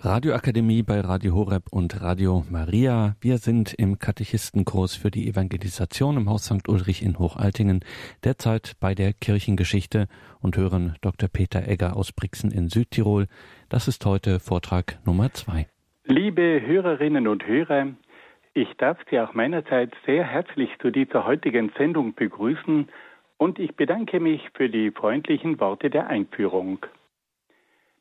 Radioakademie bei Radio Horeb und Radio Maria. Wir sind im Katechistenkurs für die Evangelisation im Haus St. Ulrich in Hochaltingen, derzeit bei der Kirchengeschichte und hören Dr. Peter Egger aus Brixen in Südtirol. Das ist heute Vortrag Nummer zwei. Liebe Hörerinnen und Hörer, ich darf Sie auch meinerseits sehr herzlich zu dieser heutigen Sendung begrüßen und ich bedanke mich für die freundlichen Worte der Einführung.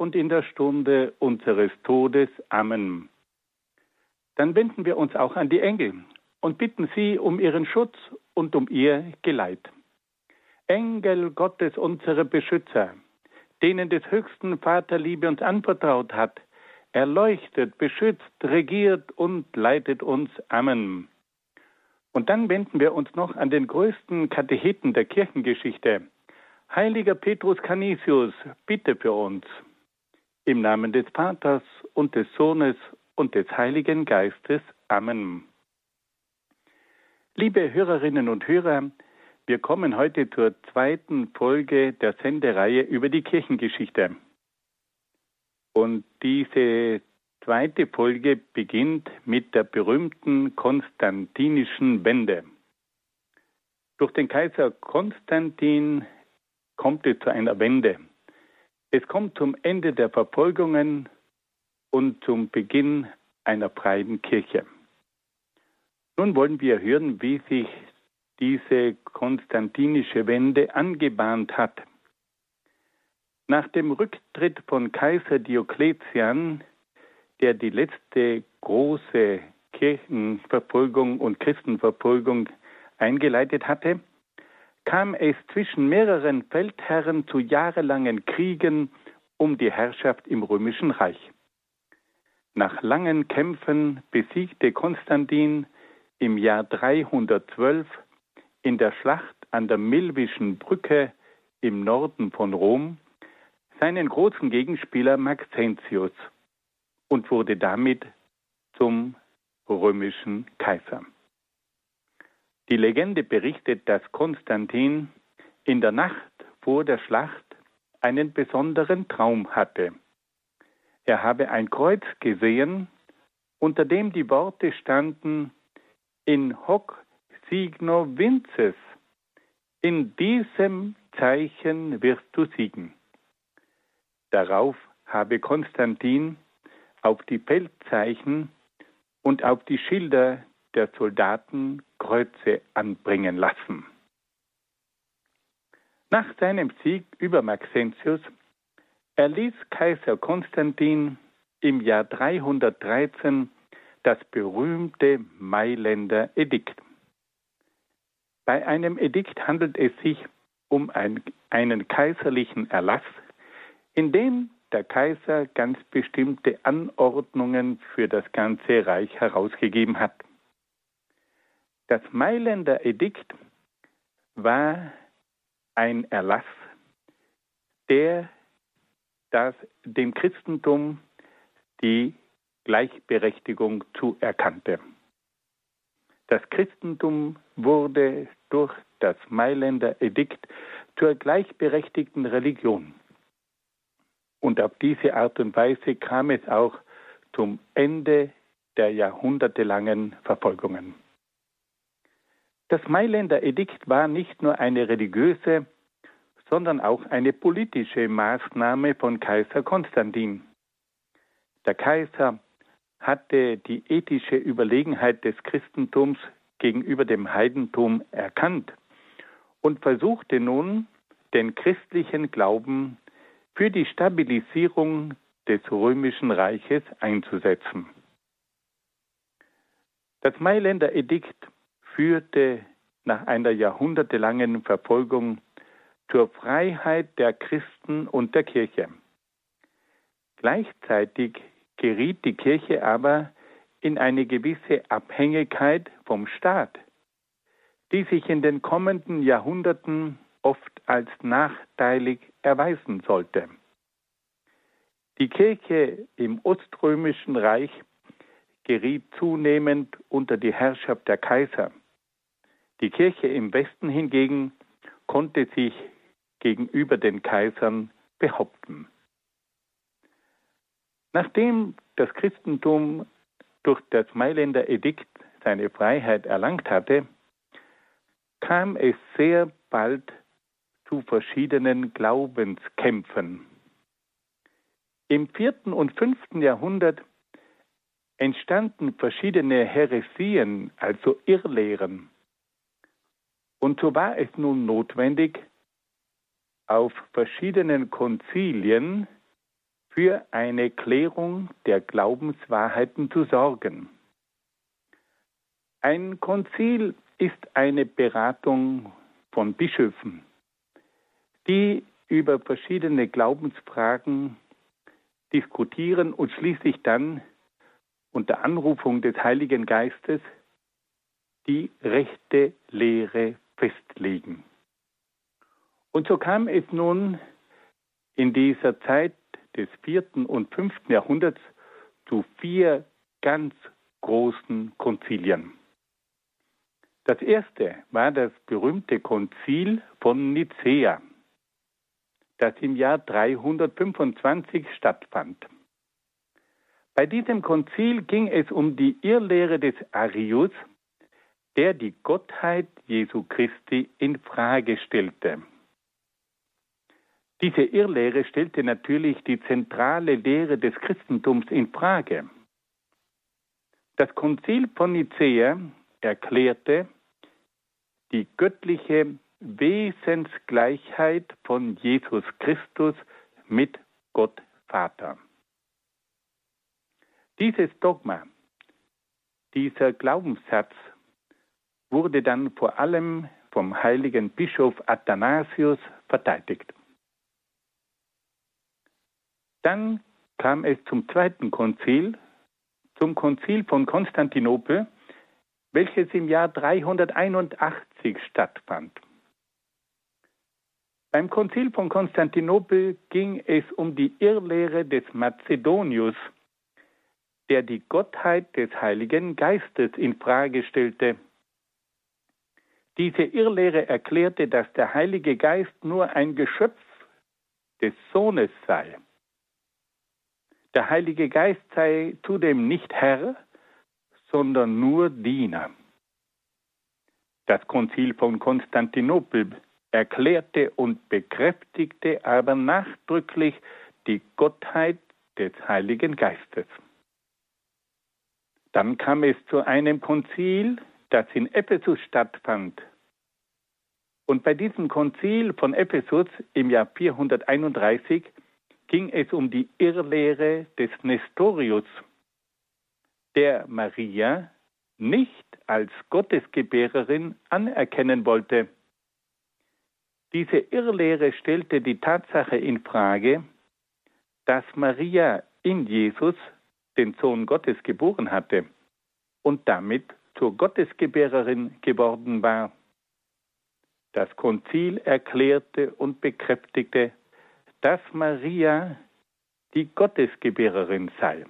und in der Stunde unseres Todes. Amen. Dann wenden wir uns auch an die Engel und bitten sie um ihren Schutz und um ihr Geleit. Engel Gottes, unsere Beschützer, denen des höchsten Vater Liebe uns anvertraut hat, erleuchtet, beschützt, regiert und leitet uns. Amen. Und dann wenden wir uns noch an den größten Katecheten der Kirchengeschichte. Heiliger Petrus Canisius, bitte für uns. Im Namen des Vaters und des Sohnes und des Heiligen Geistes. Amen. Liebe Hörerinnen und Hörer, wir kommen heute zur zweiten Folge der Sendereihe über die Kirchengeschichte. Und diese zweite Folge beginnt mit der berühmten konstantinischen Wende. Durch den Kaiser Konstantin kommt es zu einer Wende. Es kommt zum Ende der Verfolgungen und zum Beginn einer freien Kirche. Nun wollen wir hören, wie sich diese konstantinische Wende angebahnt hat. Nach dem Rücktritt von Kaiser Diokletian, der die letzte große Kirchenverfolgung und Christenverfolgung eingeleitet hatte, kam es zwischen mehreren Feldherren zu jahrelangen Kriegen um die Herrschaft im römischen Reich. Nach langen Kämpfen besiegte Konstantin im Jahr 312 in der Schlacht an der Milvischen Brücke im Norden von Rom seinen großen Gegenspieler Maxentius und wurde damit zum römischen Kaiser. Die Legende berichtet, dass Konstantin in der Nacht vor der Schlacht einen besonderen Traum hatte. Er habe ein Kreuz gesehen, unter dem die Worte standen in hoc signo vinces. In diesem Zeichen wirst du siegen. Darauf habe Konstantin auf die Feldzeichen und auf die Schilder der Soldaten Kreuze anbringen lassen. Nach seinem Sieg über Maxentius erließ Kaiser Konstantin im Jahr 313 das berühmte Mailänder Edikt. Bei einem Edikt handelt es sich um ein, einen kaiserlichen Erlass, in dem der Kaiser ganz bestimmte Anordnungen für das ganze Reich herausgegeben hat. Das Mailänder Edikt war ein Erlass, der das, dem Christentum die Gleichberechtigung zuerkannte. Das Christentum wurde durch das Mailänder Edikt zur gleichberechtigten Religion. Und auf diese Art und Weise kam es auch zum Ende der jahrhundertelangen Verfolgungen. Das Mailänder Edikt war nicht nur eine religiöse, sondern auch eine politische Maßnahme von Kaiser Konstantin. Der Kaiser hatte die ethische Überlegenheit des Christentums gegenüber dem Heidentum erkannt und versuchte nun, den christlichen Glauben für die Stabilisierung des römischen Reiches einzusetzen. Das Mailänder Edikt führte nach einer jahrhundertelangen Verfolgung zur Freiheit der Christen und der Kirche. Gleichzeitig geriet die Kirche aber in eine gewisse Abhängigkeit vom Staat, die sich in den kommenden Jahrhunderten oft als nachteilig erweisen sollte. Die Kirche im Oströmischen Reich geriet zunehmend unter die Herrschaft der Kaiser. Die Kirche im Westen hingegen konnte sich gegenüber den Kaisern behaupten. Nachdem das Christentum durch das Mailänder Edikt seine Freiheit erlangt hatte, kam es sehr bald zu verschiedenen Glaubenskämpfen. Im vierten und fünften Jahrhundert entstanden verschiedene Heresien, also Irrlehren. Und so war es nun notwendig, auf verschiedenen Konzilien für eine Klärung der Glaubenswahrheiten zu sorgen. Ein Konzil ist eine Beratung von Bischöfen, die über verschiedene Glaubensfragen diskutieren und schließlich dann unter Anrufung des Heiligen Geistes die rechte Lehre festlegen. Und so kam es nun in dieser Zeit des vierten und fünften Jahrhunderts zu vier ganz großen Konzilien. Das erste war das berühmte Konzil von Nicäa, das im Jahr 325 stattfand. Bei diesem Konzil ging es um die Irrlehre des Arius, der die Gottheit Jesu Christi in Frage stellte. Diese Irrlehre stellte natürlich die zentrale Lehre des Christentums in Frage. Das Konzil von Nicäa erklärte die göttliche Wesensgleichheit von Jesus Christus mit Gott Vater. Dieses Dogma, dieser Glaubenssatz wurde dann vor allem vom heiligen Bischof Athanasius verteidigt. Dann kam es zum zweiten Konzil, zum Konzil von Konstantinopel, welches im Jahr 381 stattfand. Beim Konzil von Konstantinopel ging es um die Irrlehre des Mazedonius, der die Gottheit des Heiligen Geistes in Frage stellte. Diese Irrlehre erklärte, dass der Heilige Geist nur ein Geschöpf des Sohnes sei. Der Heilige Geist sei zudem nicht Herr, sondern nur Diener. Das Konzil von Konstantinopel erklärte und bekräftigte aber nachdrücklich die Gottheit des Heiligen Geistes. Dann kam es zu einem Konzil, das in Ephesus stattfand. Und bei diesem Konzil von Ephesus im Jahr 431 ging es um die Irrlehre des Nestorius, der Maria nicht als Gottesgebärerin anerkennen wollte. Diese Irrlehre stellte die Tatsache in Frage, dass Maria in Jesus den Sohn Gottes geboren hatte und damit zur Gottesgebärerin geworden war. Das Konzil erklärte und bekräftigte, dass Maria die Gottesgebärerin sei.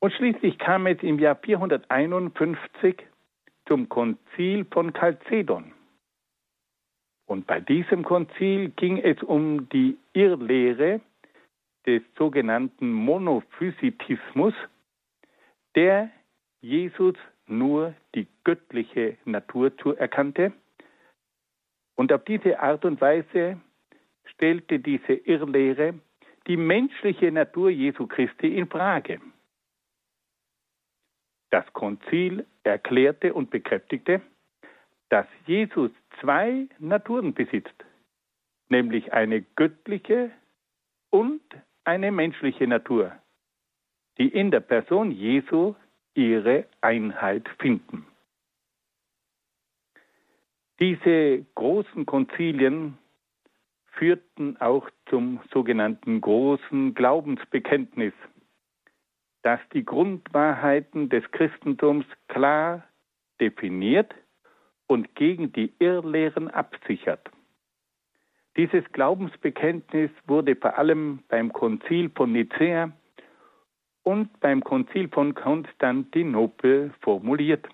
Und schließlich kam es im Jahr 451 zum Konzil von Chalcedon. Und bei diesem Konzil ging es um die Irrlehre des sogenannten Monophysitismus, der Jesus nur die göttliche Natur zuerkannte. Und auf diese Art und Weise stellte diese Irrlehre die menschliche Natur Jesu Christi in Frage. Das Konzil erklärte und bekräftigte, dass Jesus zwei Naturen besitzt, nämlich eine göttliche und eine menschliche Natur, die in der Person Jesu ihre Einheit finden. Diese großen Konzilien führten auch zum sogenannten großen Glaubensbekenntnis, das die Grundwahrheiten des Christentums klar definiert und gegen die Irrlehren absichert. Dieses Glaubensbekenntnis wurde vor allem beim Konzil von Nicäa und beim Konzil von Konstantinopel formuliert.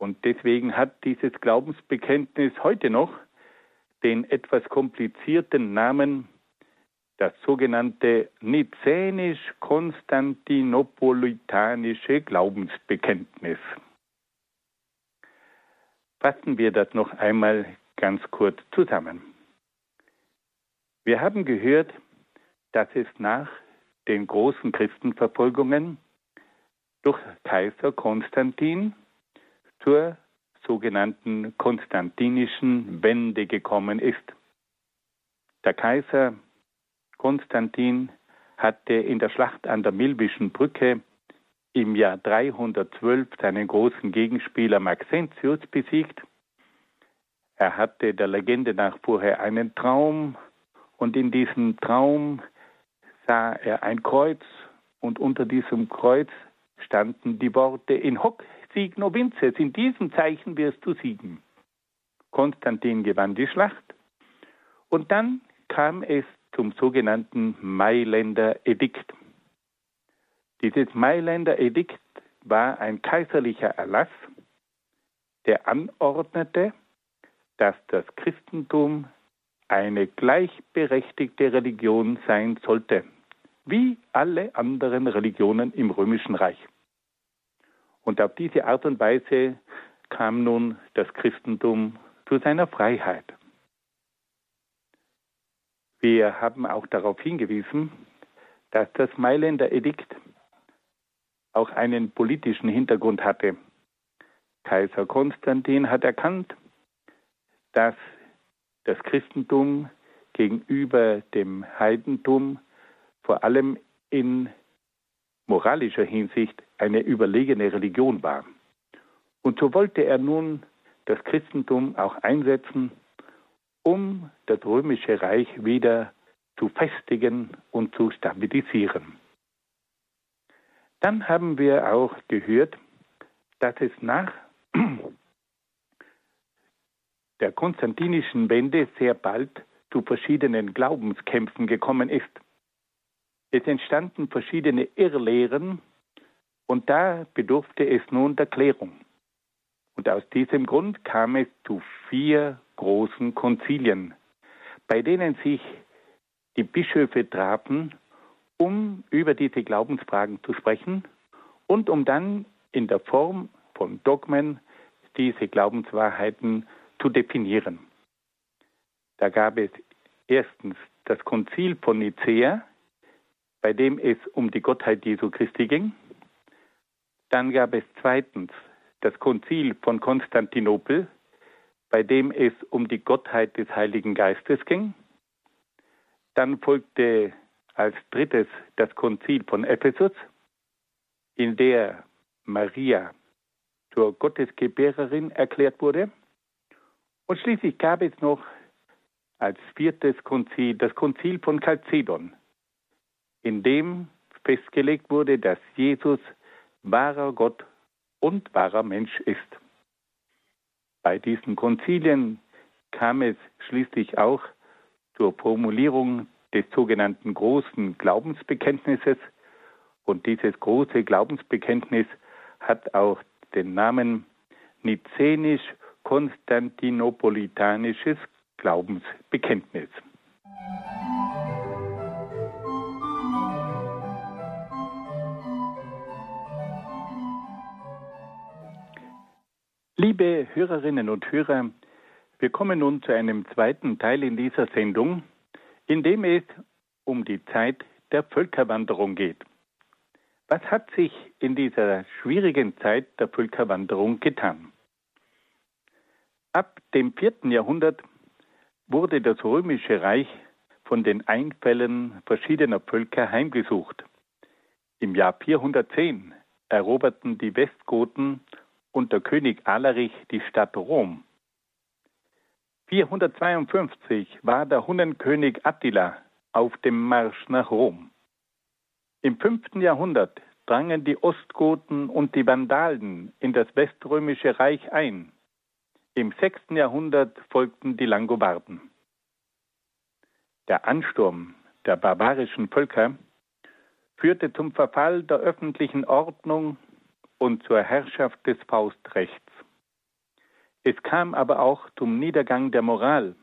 Und deswegen hat dieses Glaubensbekenntnis heute noch den etwas komplizierten Namen das sogenannte nizänisch-konstantinopolitanische Glaubensbekenntnis. Fassen wir das noch einmal ganz kurz zusammen. Wir haben gehört, dass es nach den großen Christenverfolgungen durch Kaiser Konstantin zur sogenannten konstantinischen Wende gekommen ist. Der Kaiser Konstantin hatte in der Schlacht an der Milbischen Brücke im Jahr 312 seinen großen Gegenspieler Maxentius besiegt. Er hatte der Legende nach vorher einen Traum und in diesem Traum sah er ein Kreuz und unter diesem Kreuz standen die Worte in hoc signo vinces, in diesem Zeichen wirst du siegen. Konstantin gewann die Schlacht und dann kam es zum sogenannten Mailänder Edikt. Dieses Mailänder Edikt war ein kaiserlicher Erlass, der anordnete, dass das Christentum eine gleichberechtigte Religion sein sollte, wie alle anderen Religionen im römischen Reich. Und auf diese Art und Weise kam nun das Christentum zu seiner Freiheit. Wir haben auch darauf hingewiesen, dass das Mailänder Edikt auch einen politischen Hintergrund hatte. Kaiser Konstantin hat erkannt, dass das Christentum gegenüber dem Heidentum vor allem in moralischer Hinsicht eine überlegene Religion war. Und so wollte er nun das Christentum auch einsetzen, um das römische Reich wieder zu festigen und zu stabilisieren. Dann haben wir auch gehört, dass es nach der konstantinischen Wende sehr bald zu verschiedenen Glaubenskämpfen gekommen ist. Es entstanden verschiedene Irrlehren und da bedurfte es nun der Klärung. Und aus diesem Grund kam es zu vier großen Konzilien, bei denen sich die Bischöfe trafen, um über diese Glaubensfragen zu sprechen und um dann in der Form von Dogmen diese Glaubenswahrheiten zu definieren. Da gab es erstens das Konzil von Nicäa, bei dem es um die Gottheit Jesu Christi ging. Dann gab es zweitens das Konzil von Konstantinopel, bei dem es um die Gottheit des Heiligen Geistes ging. Dann folgte als drittes das Konzil von Ephesus, in der Maria zur Gottesgebärerin erklärt wurde. Und schließlich gab es noch als viertes Konzil das Konzil von Chalcedon, in dem festgelegt wurde, dass Jesus wahrer Gott und wahrer Mensch ist. Bei diesen Konzilien kam es schließlich auch zur Formulierung des sogenannten großen Glaubensbekenntnisses und dieses große Glaubensbekenntnis hat auch den Namen Nizenisch-Konstantinopolitanisches Glaubensbekenntnis. Liebe Hörerinnen und Hörer, wir kommen nun zu einem zweiten Teil in dieser Sendung, in dem es um die Zeit der Völkerwanderung geht. Was hat sich in dieser schwierigen Zeit der Völkerwanderung getan? Ab dem vierten Jahrhundert wurde das römische Reich von den Einfällen verschiedener Völker heimgesucht. Im Jahr 410 eroberten die Westgoten unter König Alarich die Stadt Rom. 452 war der Hunnenkönig Attila auf dem Marsch nach Rom. Im fünften Jahrhundert drangen die Ostgoten und die Vandalen in das weströmische Reich ein. Im sechsten Jahrhundert folgten die Langobarden. Der Ansturm der barbarischen Völker führte zum Verfall der öffentlichen Ordnung und zur Herrschaft des Faustrechts. Es kam aber auch zum Niedergang der Moral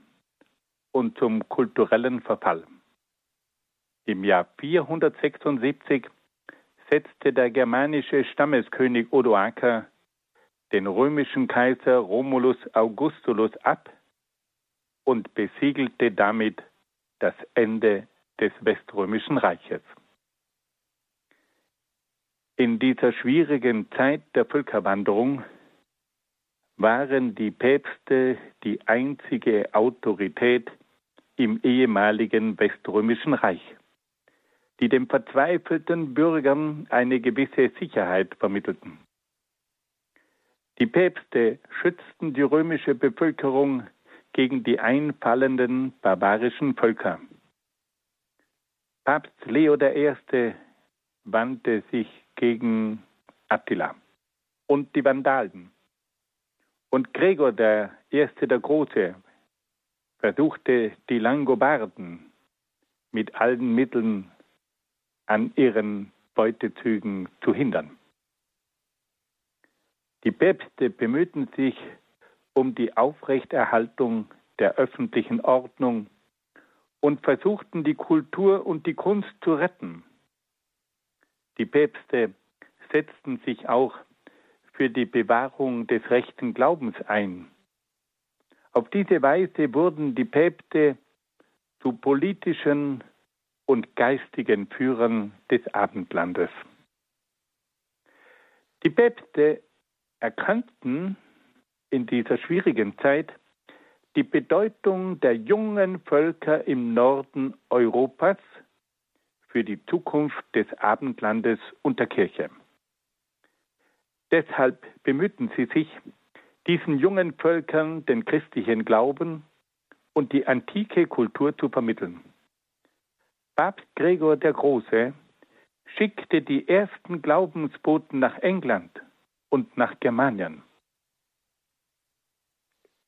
und zum kulturellen Verfall. Im Jahr 476 setzte der germanische Stammeskönig Odoaker den römischen Kaiser Romulus Augustulus ab und besiegelte damit das Ende des Weströmischen Reiches. In dieser schwierigen Zeit der Völkerwanderung waren die Päpste die einzige Autorität im ehemaligen Weströmischen Reich die den verzweifelten Bürgern eine gewisse Sicherheit vermittelten. Die Päpste schützten die römische Bevölkerung gegen die einfallenden barbarischen Völker. Papst Leo I. wandte sich gegen Attila und die Vandalen. Und Gregor I. der Große versuchte die Langobarden mit allen Mitteln an ihren Beutezügen zu hindern. Die Päpste bemühten sich um die Aufrechterhaltung der öffentlichen Ordnung und versuchten die Kultur und die Kunst zu retten. Die Päpste setzten sich auch für die Bewahrung des rechten Glaubens ein. Auf diese Weise wurden die Päpste zu politischen und geistigen Führern des Abendlandes. Die Päpste erkannten in dieser schwierigen Zeit die Bedeutung der jungen Völker im Norden Europas für die Zukunft des Abendlandes und der Kirche. Deshalb bemühten sie sich, diesen jungen Völkern den christlichen Glauben und die antike Kultur zu vermitteln. Papst Gregor der Große schickte die ersten Glaubensboten nach England und nach Germanien.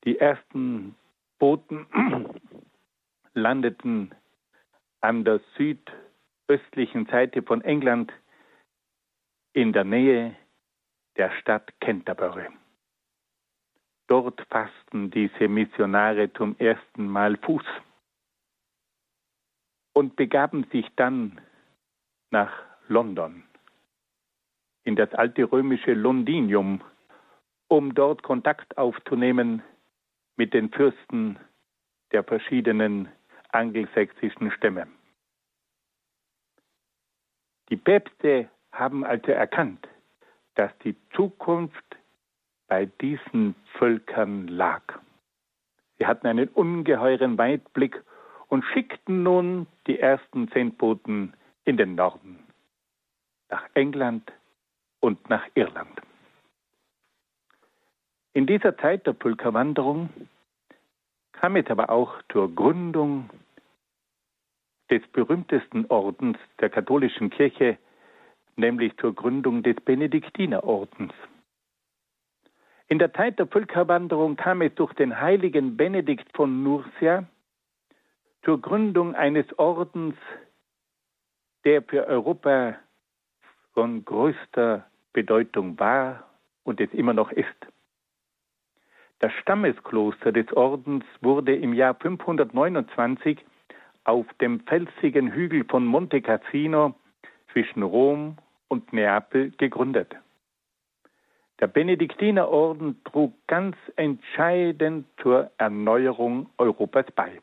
Die ersten Boten landeten an der südöstlichen Seite von England in der Nähe der Stadt Canterbury. Dort fassten diese Missionare zum ersten Mal Fuß und begaben sich dann nach London, in das alte römische Londinium, um dort Kontakt aufzunehmen mit den Fürsten der verschiedenen angelsächsischen Stämme. Die Päpste haben also erkannt, dass die Zukunft bei diesen Völkern lag. Sie hatten einen ungeheuren Weitblick und schickten nun die ersten Sendboten in den Norden, nach England und nach Irland. In dieser Zeit der Pulkerwanderung kam es aber auch zur Gründung des berühmtesten Ordens der katholischen Kirche, nämlich zur Gründung des Benediktinerordens. In der Zeit der Völkerwanderung kam es durch den heiligen Benedikt von Nursia zur Gründung eines Ordens, der für Europa von größter Bedeutung war und es immer noch ist. Das Stammeskloster des Ordens wurde im Jahr 529 auf dem felsigen Hügel von Monte Cassino zwischen Rom und Neapel gegründet. Der Benediktinerorden trug ganz entscheidend zur Erneuerung Europas bei.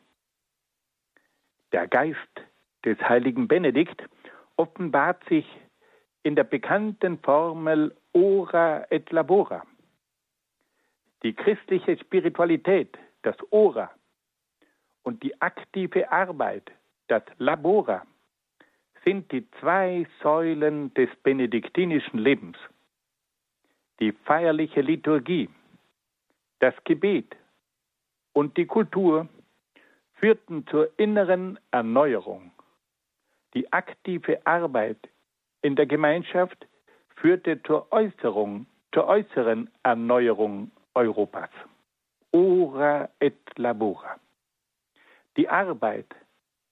Der Geist des heiligen Benedikt offenbart sich in der bekannten Formel Ora et Labora. Die christliche Spiritualität, das Ora, und die aktive Arbeit, das Labora, sind die zwei Säulen des benediktinischen Lebens. Die feierliche Liturgie, das Gebet und die Kultur führten zur inneren Erneuerung. Die aktive Arbeit in der Gemeinschaft führte zur Äußerung, zur äußeren Erneuerung Europas. Ora et labora. Die Arbeit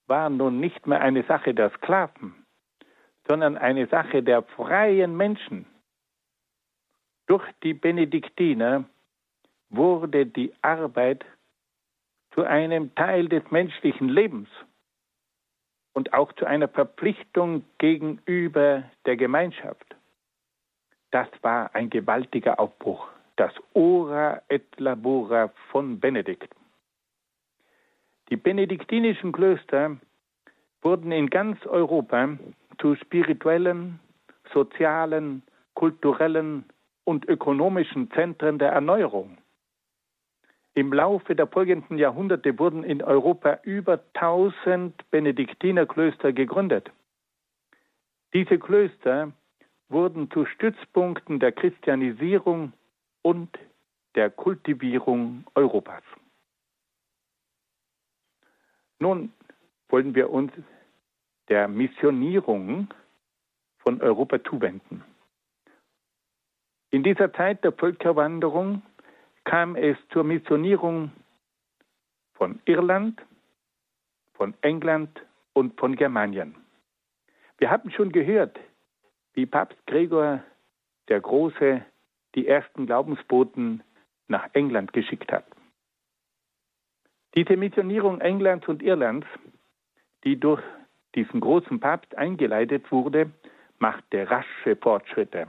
war nun nicht mehr eine Sache der Sklaven, sondern eine Sache der freien Menschen. Durch die Benediktiner wurde die Arbeit zu einem Teil des menschlichen Lebens und auch zu einer Verpflichtung gegenüber der Gemeinschaft. Das war ein gewaltiger Aufbruch, das Ora et Labora von Benedikt. Die benediktinischen Klöster wurden in ganz Europa zu spirituellen, sozialen, kulturellen und ökonomischen Zentren der Erneuerung. Im Laufe der folgenden Jahrhunderte wurden in Europa über 1000 Benediktinerklöster gegründet. Diese Klöster wurden zu Stützpunkten der Christianisierung und der Kultivierung Europas. Nun wollen wir uns der Missionierung von Europa zuwenden. In dieser Zeit der Völkerwanderung kam es zur Missionierung von Irland, von England und von Germanien. Wir haben schon gehört, wie Papst Gregor der Große die ersten Glaubensboten nach England geschickt hat. Diese Missionierung Englands und Irlands, die durch diesen großen Papst eingeleitet wurde, machte rasche Fortschritte.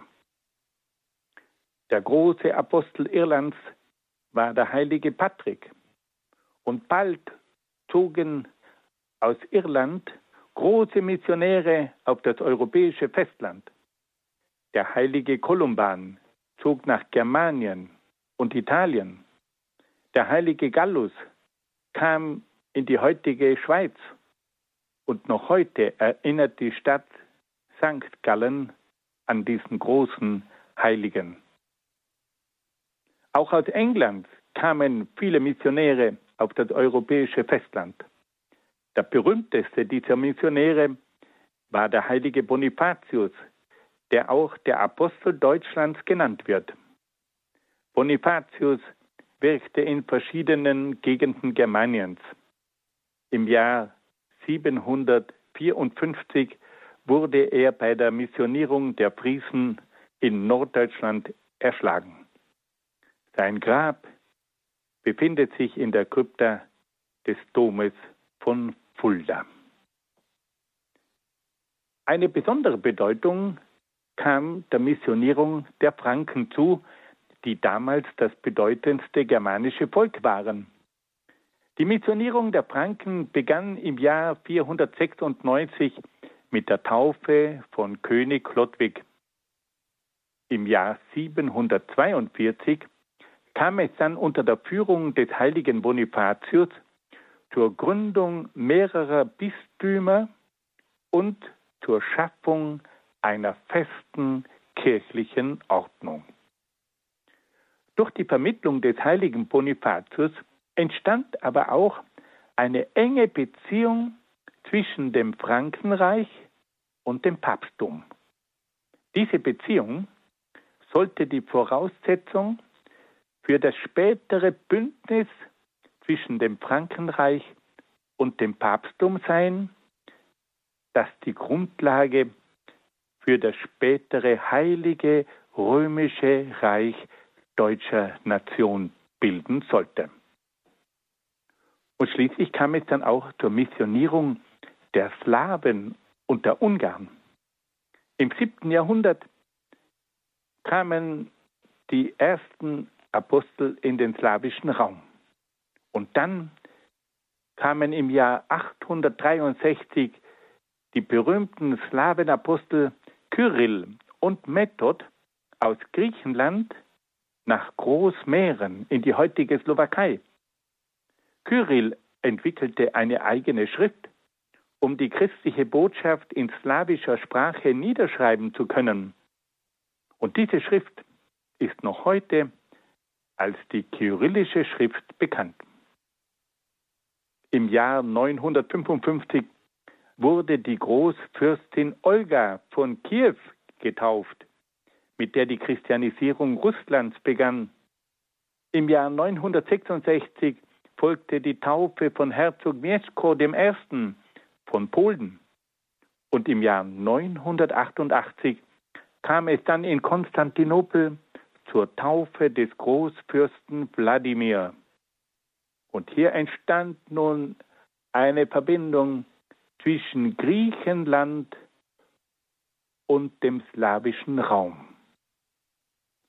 Der große Apostel Irlands war der heilige Patrick. Und bald zogen aus Irland große Missionäre auf das europäische Festland. Der heilige Kolumban zog nach Germanien und Italien. Der heilige Gallus kam in die heutige Schweiz. Und noch heute erinnert die Stadt St. Gallen an diesen großen Heiligen. Auch aus England kamen viele Missionäre auf das europäische Festland. Der berühmteste dieser Missionäre war der heilige Bonifatius, der auch der Apostel Deutschlands genannt wird. Bonifatius wirkte in verschiedenen Gegenden Germaniens. Im Jahr 754 wurde er bei der Missionierung der Friesen in Norddeutschland erschlagen. Sein Grab befindet sich in der Krypta des Domes von Fulda. Eine besondere Bedeutung kam der Missionierung der Franken zu, die damals das bedeutendste germanische Volk waren. Die Missionierung der Franken begann im Jahr 496 mit der Taufe von König Chlodwig. Im Jahr 742 kam es dann unter der Führung des heiligen Bonifatius zur Gründung mehrerer Bistümer und zur Schaffung einer festen kirchlichen Ordnung. Durch die Vermittlung des heiligen Bonifatius entstand aber auch eine enge Beziehung zwischen dem Frankenreich und dem Papsttum. Diese Beziehung sollte die Voraussetzung für das spätere Bündnis zwischen dem Frankenreich und dem Papsttum sein, das die Grundlage für das spätere heilige römische Reich deutscher Nation bilden sollte. Und schließlich kam es dann auch zur Missionierung der Slawen und der Ungarn. Im siebten Jahrhundert kamen die ersten Apostel in den slawischen Raum. Und dann kamen im Jahr 863 die berühmten Slawenapostel Kyrill und Method aus Griechenland nach Großmähren in die heutige Slowakei. Kyrill entwickelte eine eigene Schrift, um die christliche Botschaft in slawischer Sprache niederschreiben zu können. Und diese Schrift ist noch heute als die kyrillische Schrift bekannt. Im Jahr 955 wurde die Großfürstin Olga von Kiew getauft, mit der die Christianisierung Russlands begann. Im Jahr 966 folgte die Taufe von Herzog Mieszko I. von Polen. Und im Jahr 988 kam es dann in Konstantinopel zur Taufe des Großfürsten Wladimir. Und hier entstand nun eine Verbindung zwischen Griechenland und dem slawischen Raum.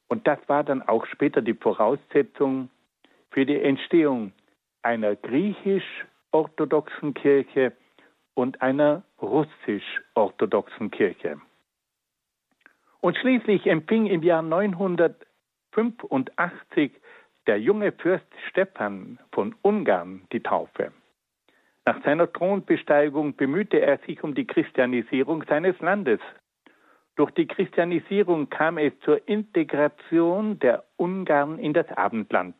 Und das war dann auch später die Voraussetzung für die Entstehung einer griechisch-orthodoxen Kirche und einer russisch-orthodoxen Kirche. Und schließlich empfing im Jahr 985 der junge Fürst Stephan von Ungarn die Taufe. Nach seiner Thronbesteigung bemühte er sich um die Christianisierung seines Landes. Durch die Christianisierung kam es zur Integration der Ungarn in das Abendland.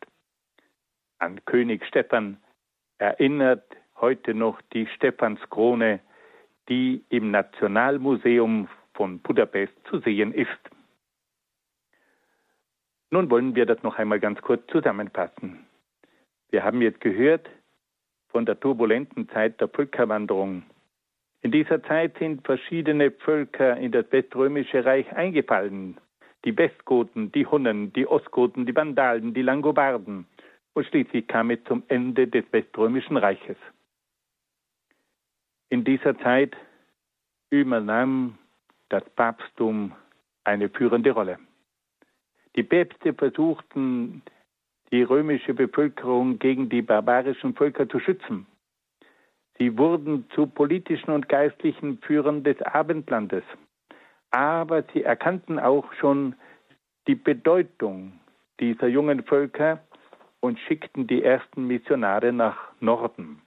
An König Stephan erinnert heute noch die Stephanskrone, die im Nationalmuseum von Budapest zu sehen ist. Nun wollen wir das noch einmal ganz kurz zusammenfassen. Wir haben jetzt gehört von der turbulenten Zeit der Völkerwanderung. In dieser Zeit sind verschiedene Völker in das Weströmische Reich eingefallen. Die Westgoten, die Hunnen, die Ostgoten, die Vandalen, die Langobarden. Und schließlich kam es zum Ende des Weströmischen Reiches. In dieser Zeit übernahm das Papsttum eine führende Rolle. Die Päpste versuchten, die römische Bevölkerung gegen die barbarischen Völker zu schützen. Sie wurden zu politischen und geistlichen Führern des Abendlandes. Aber sie erkannten auch schon die Bedeutung dieser jungen Völker und schickten die ersten Missionare nach Norden.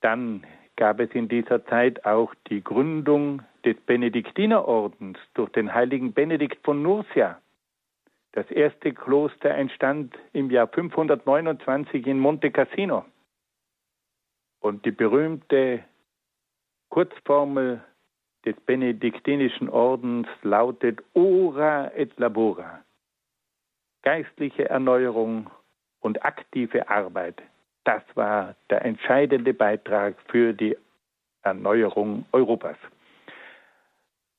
Dann gab es in dieser Zeit auch die Gründung des Benediktinerordens durch den heiligen Benedikt von Nursia. Das erste Kloster entstand im Jahr 529 in Monte Cassino. Und die berühmte Kurzformel des benediktinischen Ordens lautet Ora et Labora. Geistliche Erneuerung und aktive Arbeit. Das war der entscheidende Beitrag für die Erneuerung Europas.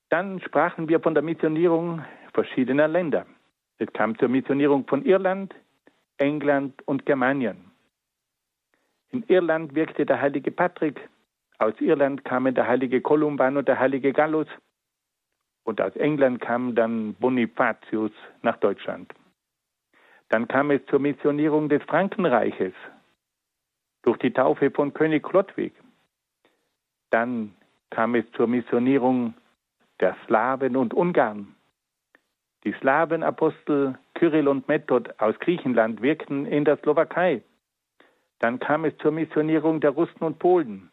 Dann sprachen wir von der Missionierung verschiedener Länder. Es kam zur Missionierung von Irland, England und Germanien. In Irland wirkte der heilige Patrick. Aus Irland kamen der heilige Kolumban und der heilige Gallus. Und aus England kam dann Bonifatius nach Deutschland. Dann kam es zur Missionierung des Frankenreiches durch die Taufe von König Chlodwig. Dann kam es zur Missionierung der Slawen und Ungarn. Die Slawenapostel Kyrill und Method aus Griechenland wirkten in der Slowakei. Dann kam es zur Missionierung der Russen und Polen.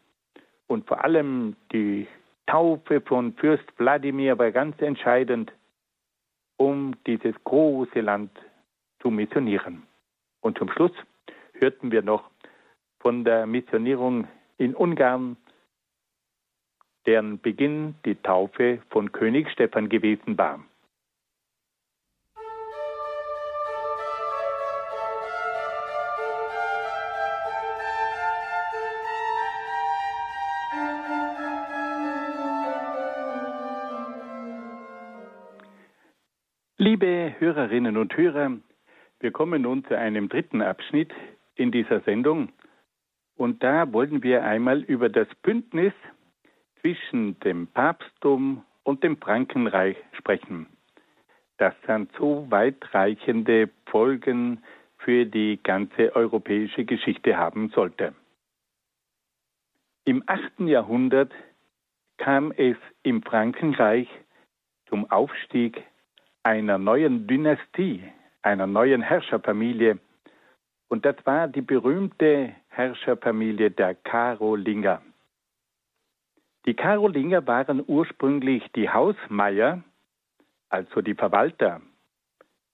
Und vor allem die Taufe von Fürst Wladimir war ganz entscheidend, um dieses große Land zu missionieren. Und zum Schluss hörten wir noch von der Missionierung in Ungarn, deren Beginn die Taufe von König Stephan gewesen war. Hörerinnen und Hörer, wir kommen nun zu einem dritten Abschnitt in dieser Sendung. Und da wollen wir einmal über das Bündnis zwischen dem Papsttum und dem Frankenreich sprechen. Das dann so weitreichende Folgen für die ganze europäische Geschichte haben sollte. Im 8. Jahrhundert kam es im Frankenreich zum Aufstieg einer neuen Dynastie, einer neuen Herrscherfamilie. Und das war die berühmte Herrscherfamilie der Karolinger. Die Karolinger waren ursprünglich die Hausmeier, also die Verwalter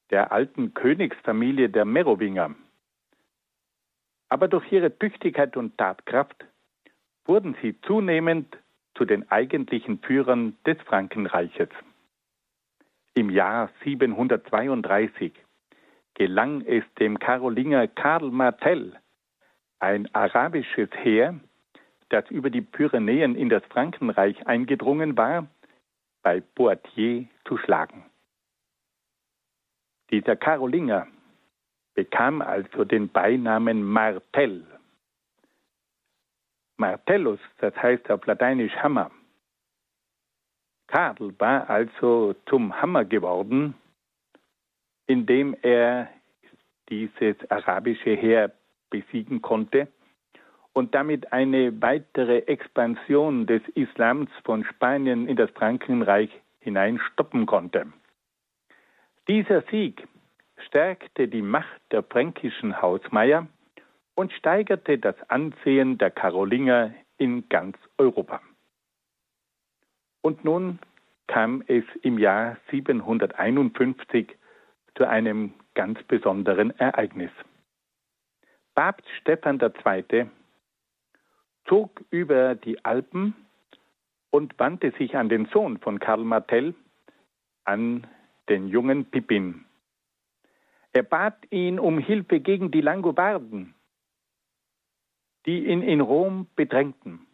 der alten Königsfamilie der Merowinger. Aber durch ihre Tüchtigkeit und Tatkraft wurden sie zunehmend zu den eigentlichen Führern des Frankenreiches. Im Jahr 732 gelang es dem Karolinger Karl Martell, ein arabisches Heer, das über die Pyrenäen in das Frankenreich eingedrungen war, bei Poitiers zu schlagen. Dieser Karolinger bekam also den Beinamen Martell. Martellus, das heißt auf Lateinisch Hammer. Karl war also zum Hammer geworden, indem er dieses arabische Heer besiegen konnte und damit eine weitere Expansion des Islams von Spanien in das Frankenreich hinein stoppen konnte. Dieser Sieg stärkte die Macht der fränkischen Hausmeier und steigerte das Ansehen der Karolinger in ganz Europa. Und nun kam es im Jahr 751 zu einem ganz besonderen Ereignis. Papst Stephan II. zog über die Alpen und wandte sich an den Sohn von Karl Martell, an den jungen Pippin. Er bat ihn um Hilfe gegen die Langobarden, die ihn in Rom bedrängten.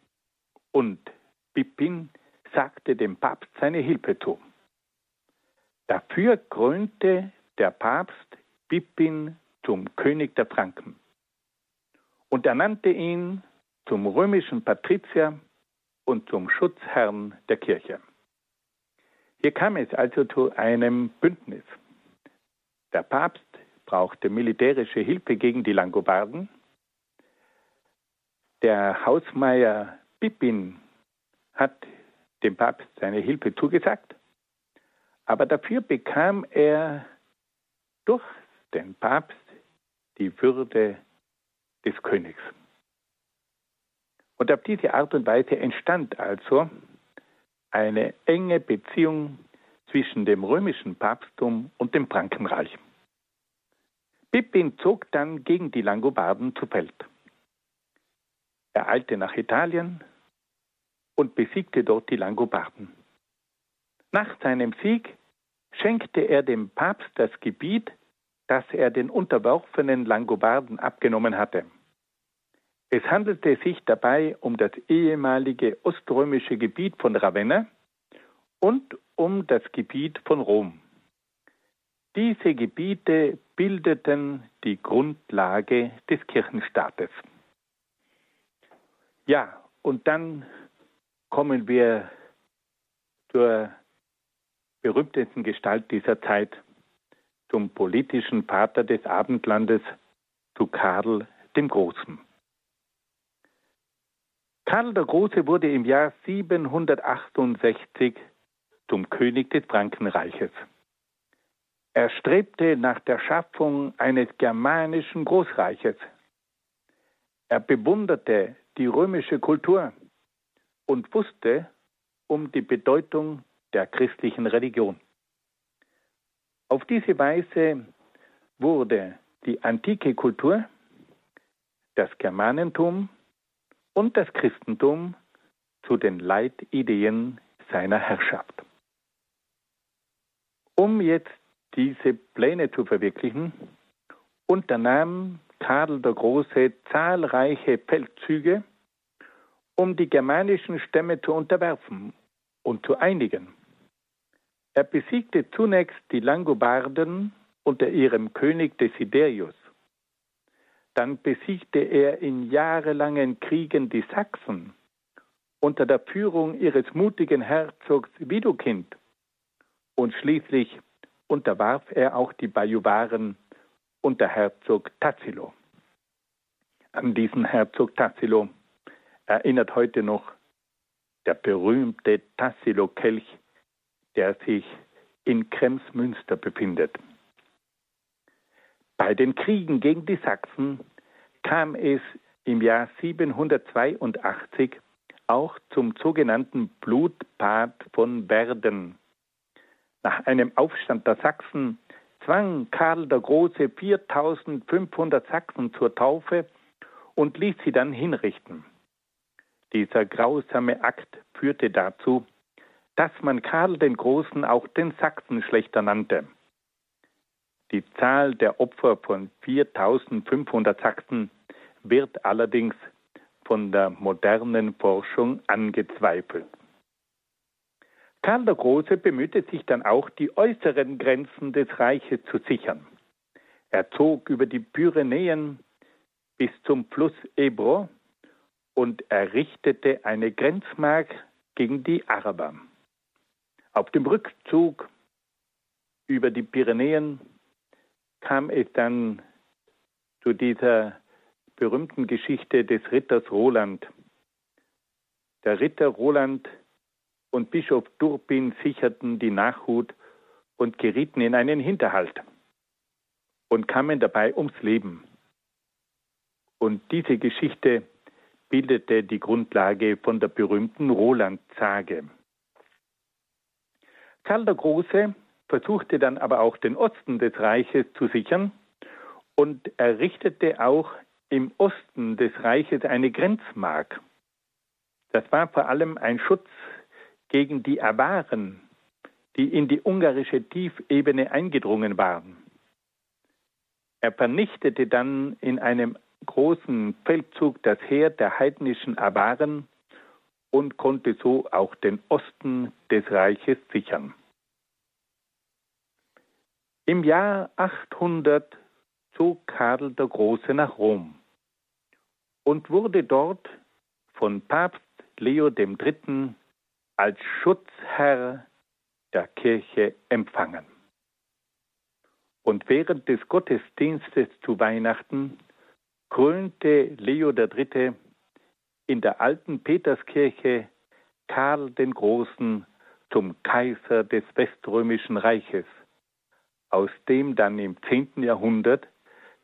Und Pippin sagte dem Papst seine Hilfe zu. Dafür krönte der Papst Pippin zum König der Franken und ernannte ihn zum römischen Patrizier und zum Schutzherrn der Kirche. Hier kam es also zu einem Bündnis. Der Papst brauchte militärische Hilfe gegen die Langobarden. Der Hausmeier Pippin hat dem Papst seine Hilfe zugesagt, aber dafür bekam er durch den Papst die Würde des Königs. Und auf diese Art und Weise entstand also eine enge Beziehung zwischen dem römischen Papsttum und dem Frankenreich. Pippin zog dann gegen die Langobarden zu Feld. Er eilte nach Italien und besiegte dort die Langobarden. Nach seinem Sieg schenkte er dem Papst das Gebiet, das er den unterworfenen Langobarden abgenommen hatte. Es handelte sich dabei um das ehemalige oströmische Gebiet von Ravenna und um das Gebiet von Rom. Diese Gebiete bildeten die Grundlage des Kirchenstaates. Ja, und dann kommen wir zur berühmtesten Gestalt dieser Zeit, zum politischen Vater des Abendlandes, zu Karl dem Großen. Karl der Große wurde im Jahr 768 zum König des Frankenreiches. Er strebte nach der Schaffung eines germanischen Großreiches. Er bewunderte die römische Kultur und wusste um die Bedeutung der christlichen Religion. Auf diese Weise wurde die antike Kultur, das Germanentum und das Christentum zu den Leitideen seiner Herrschaft. Um jetzt diese Pläne zu verwirklichen, unternahm Karl der Große zahlreiche Feldzüge, um die germanischen Stämme zu unterwerfen und zu einigen. Er besiegte zunächst die Langobarden unter ihrem König Desiderius. Dann besiegte er in jahrelangen Kriegen die Sachsen unter der Führung ihres mutigen Herzogs Widukind. Und schließlich unterwarf er auch die Bajuwaren unter Herzog Tassilo. An diesen Herzog Tassilo erinnert heute noch der berühmte Tassilo-Kelch, der sich in Kremsmünster befindet. Bei den Kriegen gegen die Sachsen kam es im Jahr 782 auch zum sogenannten Blutbad von Werden. Nach einem Aufstand der Sachsen zwang Karl der Große 4500 Sachsen zur Taufe und ließ sie dann hinrichten. Dieser grausame Akt führte dazu, dass man Karl den Großen auch den Sachsen schlechter nannte. Die Zahl der Opfer von 4500 Sachsen wird allerdings von der modernen Forschung angezweifelt. Karl der Große bemühte sich dann auch, die äußeren Grenzen des Reiches zu sichern. Er zog über die Pyrenäen bis zum Fluss Ebro und errichtete eine Grenzmark gegen die Araber. Auf dem Rückzug über die Pyrenäen kam es dann zu dieser berühmten Geschichte des Ritters Roland. Der Ritter Roland und Bischof Durbin sicherten die Nachhut und gerieten in einen Hinterhalt und kamen dabei ums Leben. Und diese Geschichte bildete die Grundlage von der berühmten Roland-Sage. Karl der Große versuchte dann aber auch den Osten des Reiches zu sichern und errichtete auch im Osten des Reiches eine Grenzmark. Das war vor allem ein Schutz gegen die Awaren, die in die ungarische Tiefebene eingedrungen waren. Er vernichtete dann in einem großen Feldzug das Heer der heidnischen Awaren und konnte so auch den Osten des Reiches sichern. Im Jahr 800 zog Karl der Große nach Rom und wurde dort von Papst Leo III. als Schutzherr der Kirche empfangen. Und während des Gottesdienstes zu Weihnachten krönte Leo III. in der alten Peterskirche Karl den Großen zum Kaiser des Weströmischen Reiches, aus dem dann im 10. Jahrhundert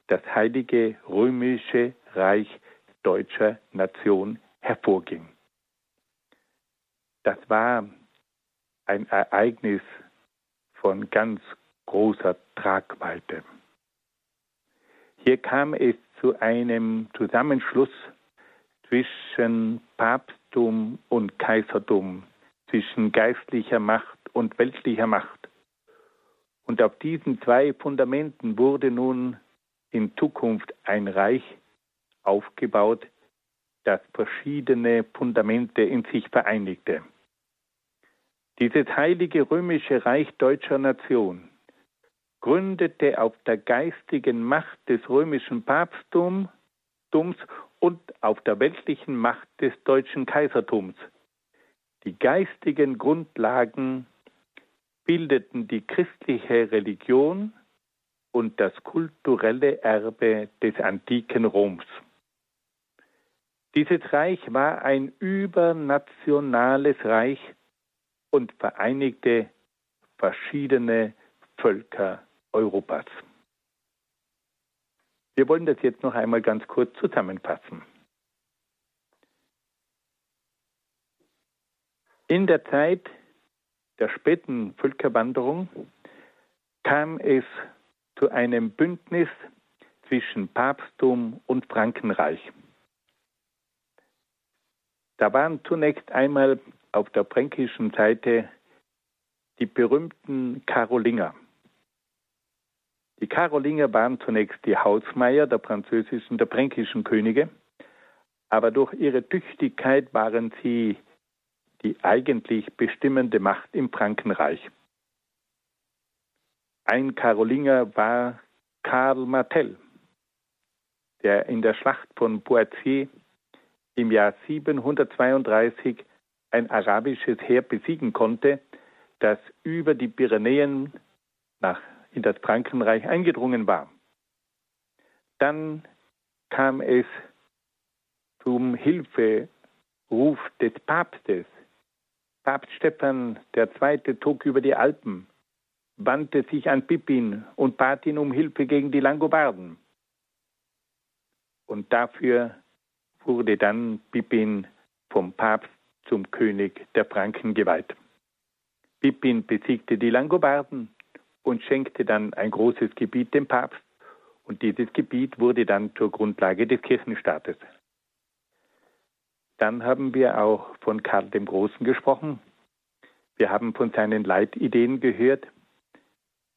das Heilige Römische Reich deutscher Nation hervorging. Das war ein Ereignis von ganz großer Tragweite. Hier kam es zu einem Zusammenschluss zwischen Papsttum und Kaisertum, zwischen geistlicher Macht und weltlicher Macht. Und auf diesen zwei Fundamenten wurde nun in Zukunft ein Reich aufgebaut, das verschiedene Fundamente in sich vereinigte. Dieses heilige römische Reich deutscher Nation gründete auf der geistigen Macht des römischen Papsttums und auf der weltlichen Macht des deutschen Kaisertums. Die geistigen Grundlagen bildeten die christliche Religion und das kulturelle Erbe des antiken Roms. Dieses Reich war ein übernationales Reich und vereinigte verschiedene Völker Europas. Wir wollen das jetzt noch einmal ganz kurz zusammenfassen. In der Zeit der späten Völkerwanderung kam es zu einem Bündnis zwischen Papsttum und Frankenreich. Da waren zunächst einmal auf der fränkischen Seite die berühmten Karolinger. Die Karolinger waren zunächst die Hausmeier der französischen, der fränkischen Könige, aber durch ihre Tüchtigkeit waren sie die eigentlich bestimmende Macht im Frankenreich. Ein Karolinger war Karl Martel, der in der Schlacht von Poitiers im Jahr 732 ein arabisches Heer besiegen konnte, das über die Pyrenäen nach in das Frankenreich eingedrungen war. Dann kam es zum Hilferuf des Papstes, Papst Stephan II. zog über die Alpen, wandte sich an Pippin und bat ihn um Hilfe gegen die Langobarden. Und dafür wurde dann Pippin vom Papst zum König der Franken geweiht. Pippin besiegte die Langobarden und schenkte dann ein großes Gebiet dem Papst. Und dieses Gebiet wurde dann zur Grundlage des Kirchenstaates. Dann haben wir auch von Karl dem Großen gesprochen. Wir haben von seinen Leitideen gehört.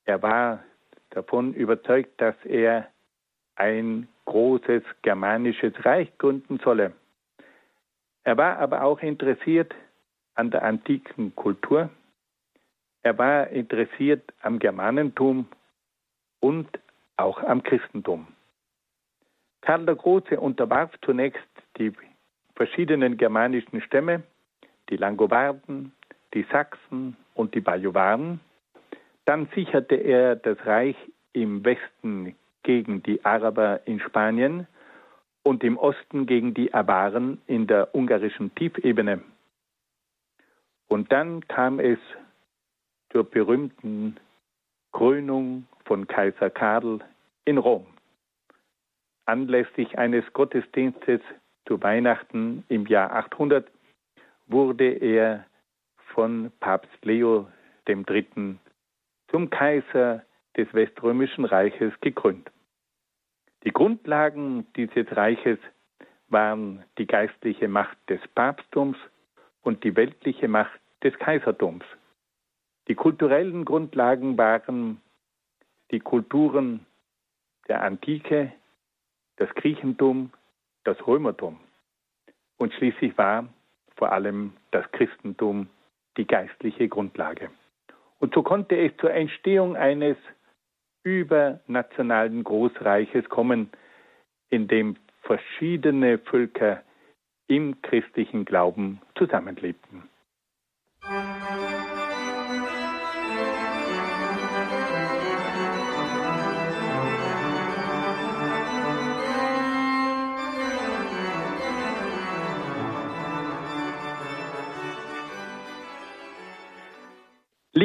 Er war davon überzeugt, dass er ein großes germanisches Reich gründen solle. Er war aber auch interessiert an der antiken Kultur. Er war interessiert am Germanentum und auch am Christentum. Karl der Große unterwarf zunächst die verschiedenen germanischen Stämme, die Langobarden, die Sachsen und die Bajuwaren. Dann sicherte er das Reich im Westen gegen die Araber in Spanien und im Osten gegen die Awaren in der ungarischen Tiefebene. Und dann kam es zur berühmten Krönung von Kaiser Karl in Rom. Anlässlich eines Gottesdienstes zu Weihnachten im Jahr 800 wurde er von Papst Leo III. zum Kaiser des Weströmischen Reiches gekrönt. Die Grundlagen dieses Reiches waren die geistliche Macht des Papsttums und die weltliche Macht des Kaisertums. Die kulturellen Grundlagen waren die Kulturen der Antike, das Griechentum, das Römertum. Und schließlich war vor allem das Christentum die geistliche Grundlage. Und so konnte es zur Entstehung eines übernationalen Großreiches kommen, in dem verschiedene Völker im christlichen Glauben zusammenlebten.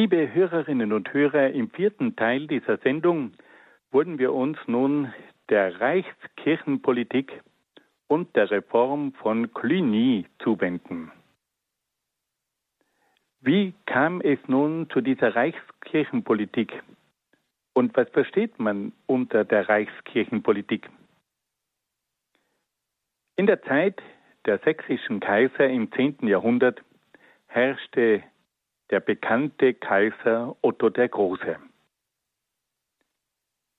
Liebe Hörerinnen und Hörer, im vierten Teil dieser Sendung wollen wir uns nun der Reichskirchenpolitik und der Reform von Cluny zuwenden. Wie kam es nun zu dieser Reichskirchenpolitik und was versteht man unter der Reichskirchenpolitik? In der Zeit der sächsischen Kaiser im 10. Jahrhundert herrschte der bekannte Kaiser Otto der Große.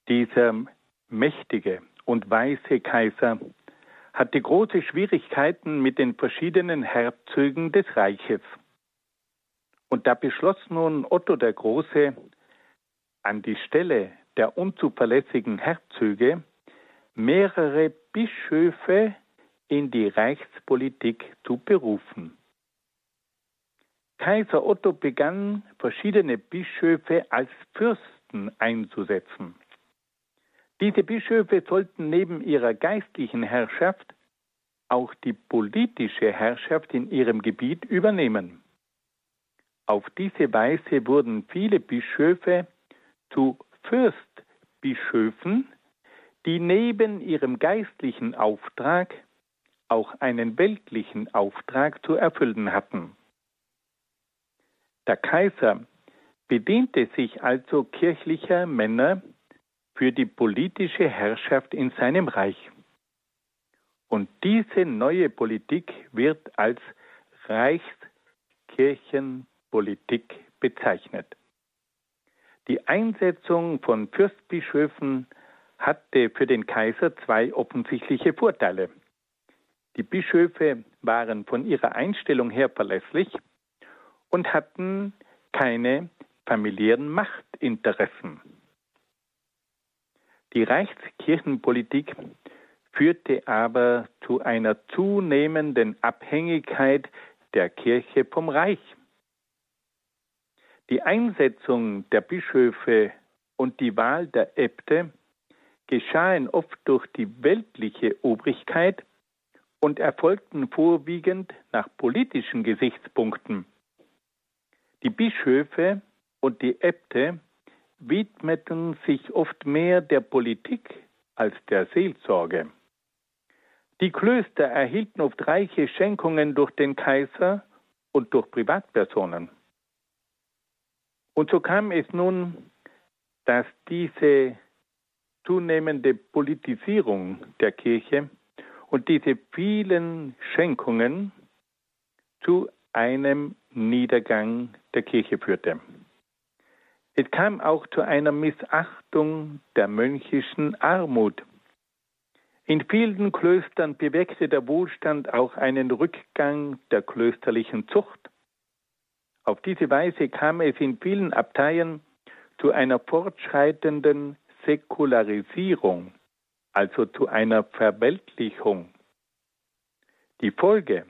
Dieser mächtige und weise Kaiser hatte große Schwierigkeiten mit den verschiedenen Herzögen des Reiches. Und da beschloss nun Otto der Große, an die Stelle der unzuverlässigen Herzöge mehrere Bischöfe in die Reichspolitik zu berufen. Kaiser Otto begann, verschiedene Bischöfe als Fürsten einzusetzen. Diese Bischöfe sollten neben ihrer geistlichen Herrschaft auch die politische Herrschaft in ihrem Gebiet übernehmen. Auf diese Weise wurden viele Bischöfe zu Fürstbischöfen, die neben ihrem geistlichen Auftrag auch einen weltlichen Auftrag zu erfüllen hatten. Der Kaiser bediente sich also kirchlicher Männer für die politische Herrschaft in seinem Reich. Und diese neue Politik wird als Reichskirchenpolitik bezeichnet. Die Einsetzung von Fürstbischöfen hatte für den Kaiser zwei offensichtliche Vorteile. Die Bischöfe waren von ihrer Einstellung her verlässlich und hatten keine familiären Machtinteressen. Die Reichskirchenpolitik führte aber zu einer zunehmenden Abhängigkeit der Kirche vom Reich. Die Einsetzung der Bischöfe und die Wahl der Äbte geschahen oft durch die weltliche Obrigkeit und erfolgten vorwiegend nach politischen Gesichtspunkten Die Bischöfe und die Äbte widmeten sich oft mehr der Politik als der Seelsorge. Die Klöster erhielten oft reiche Schenkungen durch den Kaiser und durch Privatpersonen. Und so kam es nun, dass diese zunehmende Politisierung der Kirche und diese vielen Schenkungen zu einem Niedergang der Kirche führte. Es kam auch zu einer Missachtung der mönchischen Armut. In vielen Klöstern bewirkte der Wohlstand auch einen Rückgang der klösterlichen Zucht. Auf diese Weise kam es in vielen Abteien zu einer fortschreitenden Säkularisierung, also zu einer Verweltlichung. Die Folge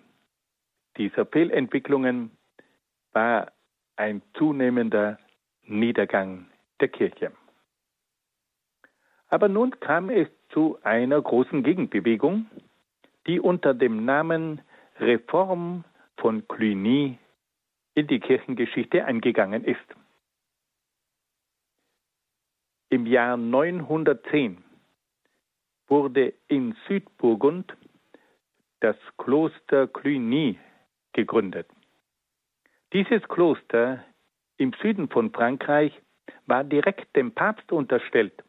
dieser Fehlentwicklungen war ein zunehmender Niedergang der Kirche. Aber nun kam es zu einer großen Gegenbewegung, die unter dem Namen Reform von Cluny in die Kirchengeschichte eingegangen ist. Im Jahr 910 wurde in Südburgund das Kloster Cluny gegründet. Dieses Kloster im Süden von Frankreich war direkt dem Papst unterstellt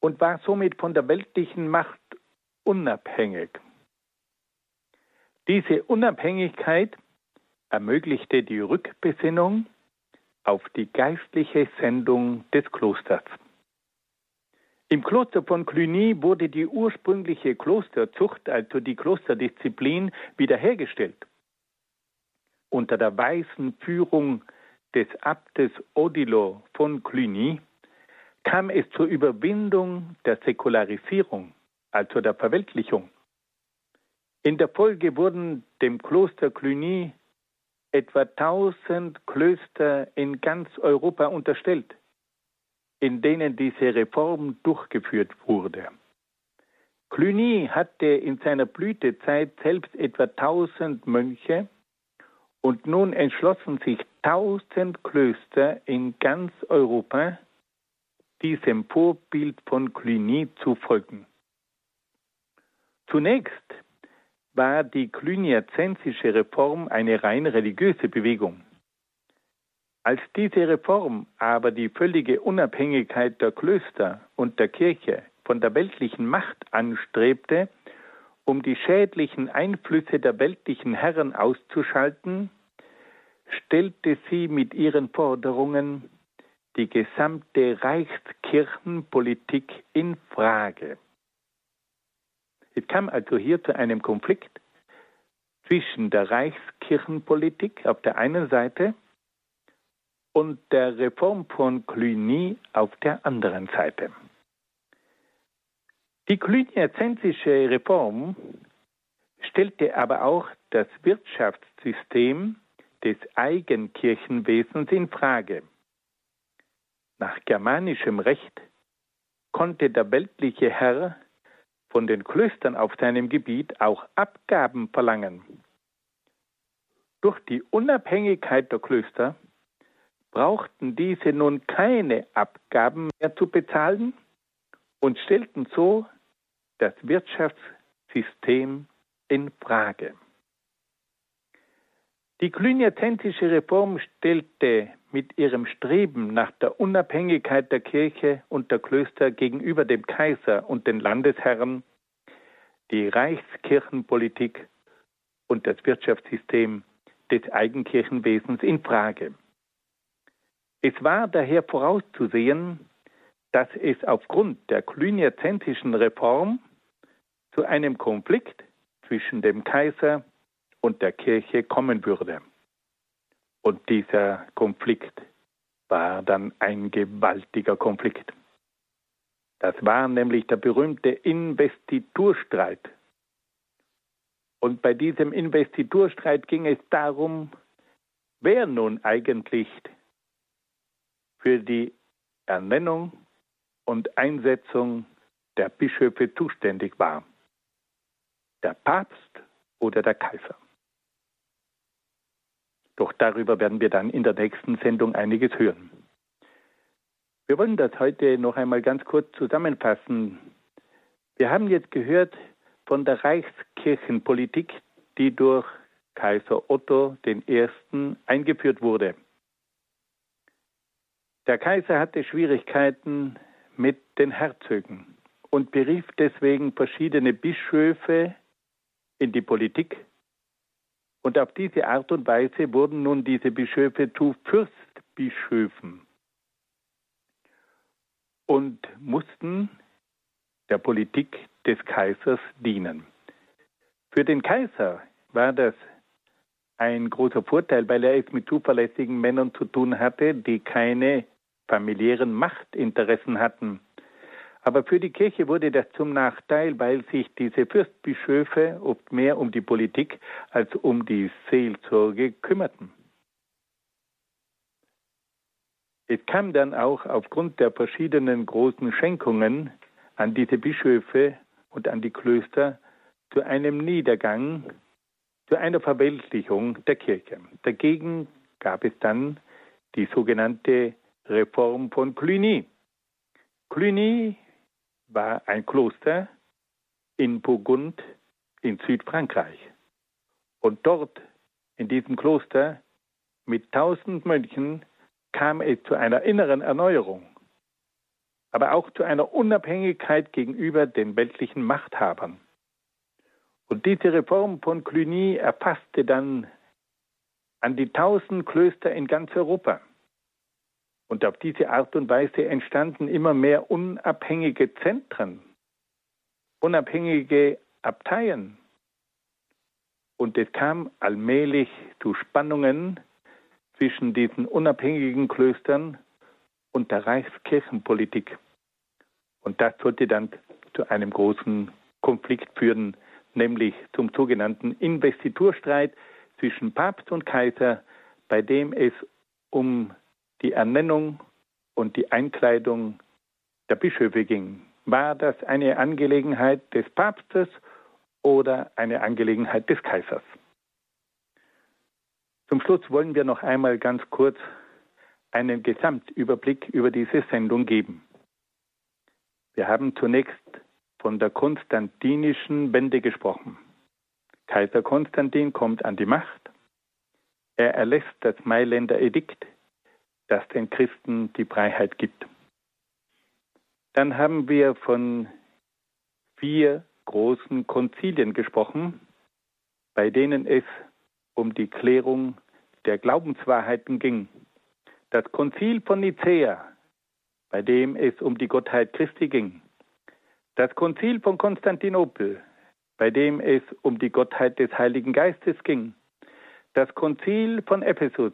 und war somit von der weltlichen Macht unabhängig. Diese Unabhängigkeit ermöglichte die Rückbesinnung auf die geistliche Sendung des Klosters. Im Kloster von Cluny wurde die ursprüngliche Klosterzucht, also die Klosterdisziplin, wiederhergestellt. Unter der weisen Führung des Abtes Odilo von Cluny kam es zur Überwindung der Säkularisierung, also der Verweltlichung. In der Folge wurden dem Kloster Cluny etwa 1000 Klöster in ganz Europa unterstellt, in denen diese Reform durchgeführt wurde. Cluny hatte in seiner Blütezeit selbst etwa 1000 Mönche und nun entschlossen sich 1000 Klöster in ganz Europa, diesem Vorbild von Cluny zu folgen. Zunächst war die cluniazensische Reform eine rein religiöse Bewegung. Als diese Reform aber die völlige Unabhängigkeit der Klöster und der Kirche von der weltlichen Macht anstrebte, um die schädlichen Einflüsse der weltlichen Herren auszuschalten, stellte sie mit ihren Forderungen die gesamte Reichskirchenpolitik in Frage. Es kam also hier zu einem Konflikt zwischen der Reichskirchenpolitik auf der einen Seite und der Reform von Cluny auf der anderen Seite. Die cluniazensische Reform stellte aber auch das Wirtschaftssystem des Eigenkirchenwesens in Frage. Nach germanischem Recht konnte der weltliche Herr von den Klöstern auf seinem Gebiet auch Abgaben verlangen. Durch die Unabhängigkeit der Klöster brauchten diese nun keine Abgaben mehr zu bezahlen und stellten so das Wirtschaftssystem in Frage. Die cluniazensische Reform stellte mit ihrem Streben nach der Unabhängigkeit der Kirche und der Klöster gegenüber dem Kaiser und den Landesherren die Reichskirchenpolitik und das Wirtschaftssystem des Eigenkirchenwesens in Frage. Es war daher vorauszusehen, dass es aufgrund der cluniazensischen Reform zu einem Konflikt zwischen dem Kaiser und der Kirche kommen würde. Und dieser Konflikt war dann ein gewaltiger Konflikt. Das war nämlich der berühmte Investiturstreit. Und bei diesem Investiturstreit ging es darum, wer nun eigentlich für die Ernennung und Einsetzung der Bischöfe zuständig war. Der Papst oder der Kaiser. Doch darüber werden wir dann in der nächsten Sendung einiges hören. Wir wollen das heute noch einmal ganz kurz zusammenfassen. Wir haben jetzt gehört von der Reichskirchenpolitik, die durch Kaiser Otto I. eingeführt wurde. Der Kaiser hatte Schwierigkeiten mit den Herzögen und berief deswegen verschiedene Bischöfe in die Politik. Und auf diese Art und Weise wurden nun diese Bischöfe zu Fürstbischöfen und mussten der Politik des Kaisers dienen. Für den Kaiser war das ein großer Vorteil, weil er es mit zuverlässigen Männern zu tun hatte, die keine familiären Machtinteressen hatten. Aber für die Kirche wurde das zum Nachteil, weil sich diese Fürstbischöfe oft mehr um die Politik als um die Seelsorge kümmerten. Es kam dann auch aufgrund der verschiedenen großen Schenkungen an diese Bischöfe und an die Klöster zu einem Niedergang, zu einer Verweltlichung der Kirche. Dagegen gab es dann die sogenannte Reform von Cluny. Cluny war ein Kloster in Burgund in Südfrankreich. Und dort, in diesem Kloster, mit tausend Mönchen, kam es zu einer inneren Erneuerung, aber auch zu einer Unabhängigkeit gegenüber den weltlichen Machthabern. Und diese Reform von Cluny erfasste dann an die tausend Klöster in ganz Europa. Und auf diese Art und Weise entstanden immer mehr unabhängige Zentren, unabhängige Abteien. Und es kam allmählich zu Spannungen zwischen diesen unabhängigen Klöstern und der Reichskirchenpolitik. Und das sollte dann zu einem großen Konflikt führen, nämlich zum sogenannten Investiturstreit zwischen Papst und Kaiser, bei dem es um die Ernennung und die Einkleidung der Bischöfe ging. War das eine Angelegenheit des Papstes oder eine Angelegenheit des Kaisers? Zum Schluss wollen wir noch einmal ganz kurz einen Gesamtüberblick über diese Sendung geben. Wir haben zunächst von der konstantinischen Wende gesprochen. Kaiser Konstantin kommt an die Macht. Er erlässt das Mailänder Edikt, das den Christen die Freiheit gibt. Dann haben wir von vier großen Konzilien gesprochen, bei denen es um die Klärung der Glaubenswahrheiten ging. Das Konzil von Nicäa, bei dem es um die Gottheit Christi ging. Das Konzil von Konstantinopel, bei dem es um die Gottheit des Heiligen Geistes ging. Das Konzil von Ephesus,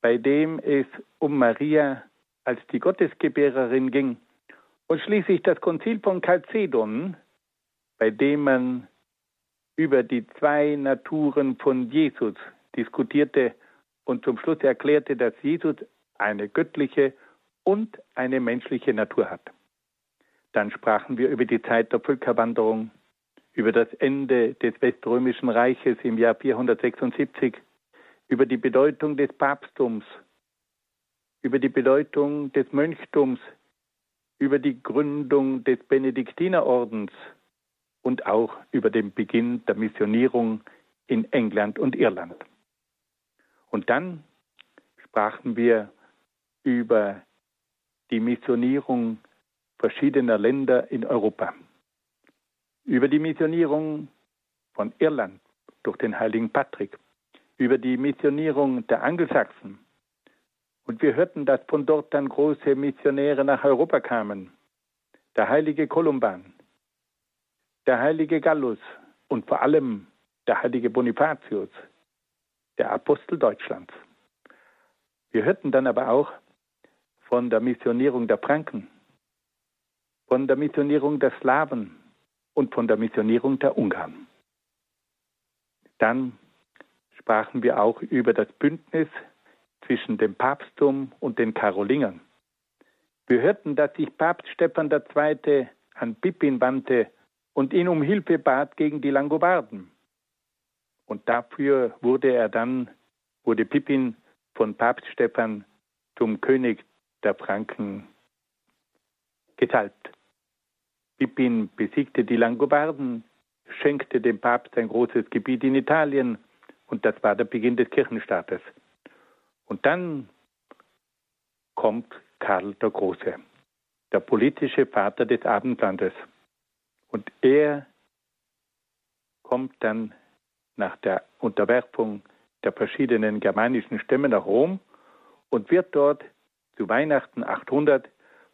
bei dem es um Maria als die Gottesgebärerin ging. Und schließlich das Konzil von Chalcedon, bei dem man über die zwei Naturen von Jesus diskutierte und zum Schluss erklärte, dass Jesus eine göttliche und eine menschliche Natur hat. Dann sprachen wir über die Zeit der Völkerwanderung, über das Ende des Weströmischen Reiches im Jahr 476, über die Bedeutung des Papsttums, über die Bedeutung des Mönchtums, über die Gründung des Benediktinerordens. Und auch über den Beginn der Missionierung in England und Irland. Und dann sprachen wir über die Missionierung verschiedener Länder in Europa, über die Missionierung von Irland durch den heiligen Patrick, über die Missionierung der Angelsachsen. Und wir hörten, dass von dort dann große Missionäre nach Europa kamen. Der heilige Kolumban, der heilige Gallus und vor allem der heilige Bonifatius, der Apostel Deutschlands. Wir hörten dann aber auch von der Missionierung der Franken, von der Missionierung der Slawen und von der Missionierung der Ungarn. Dann sprachen wir auch über das Bündnis zwischen dem Papsttum und den Karolingern. Wir hörten, dass sich Papst Stephan II. an Pippin wandte und ihn um Hilfe bat gegen die Langobarden. Und dafür wurde er dann wurde Pippin von Papst Stephan zum König der Franken gesalbt. Pippin besiegte die Langobarden, schenkte dem Papst ein großes Gebiet in Italien und das war der Beginn des Kirchenstaates. Und dann kommt Karl der Große, der politische Vater des Abendlandes. Und er kommt dann nach der Unterwerfung der verschiedenen germanischen Stämme nach Rom und wird dort zu Weihnachten 800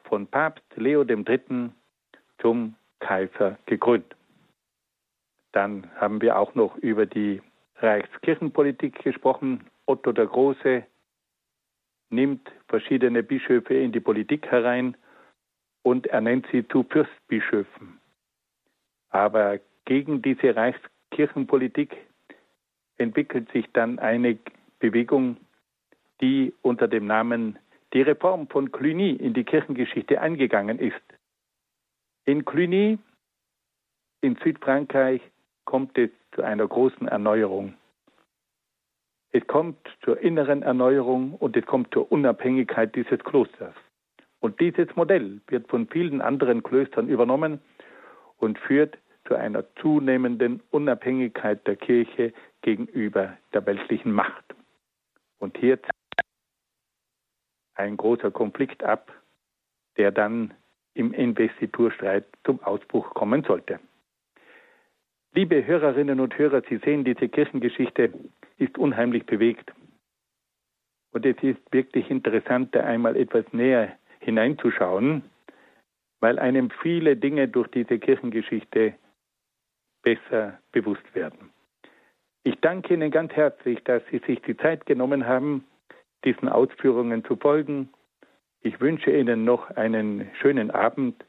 von Papst Leo III. zum Kaiser gekrönt. Dann haben wir auch noch über die Reichskirchenpolitik gesprochen. Otto der Große nimmt verschiedene Bischöfe in die Politik herein und ernennt sie zu Fürstbischöfen. Aber gegen diese Reichskirchenpolitik entwickelt sich dann eine Bewegung, die unter dem Namen die Reform von Cluny in die Kirchengeschichte eingegangen ist. In Cluny in Südfrankreich kommt es zu einer großen Erneuerung. Es kommt zur inneren Erneuerung und es kommt zur Unabhängigkeit dieses Klosters. Und dieses Modell wird von vielen anderen Klöstern übernommen und führt zu einer zunehmenden Unabhängigkeit der Kirche gegenüber der weltlichen Macht. Und hier ein großer Konflikt ab, der dann im Investiturstreit zum Ausbruch kommen sollte. Liebe Hörerinnen und Hörer, Sie sehen, diese Kirchengeschichte ist unheimlich bewegt. Und es ist wirklich interessant, da einmal etwas näher hineinzuschauen, weil einem viele Dinge durch diese Kirchengeschichte besser bewusst werden. Ich danke Ihnen ganz herzlich, dass Sie sich die Zeit genommen haben, diesen Ausführungen zu folgen. Ich wünsche Ihnen noch einen schönen Abend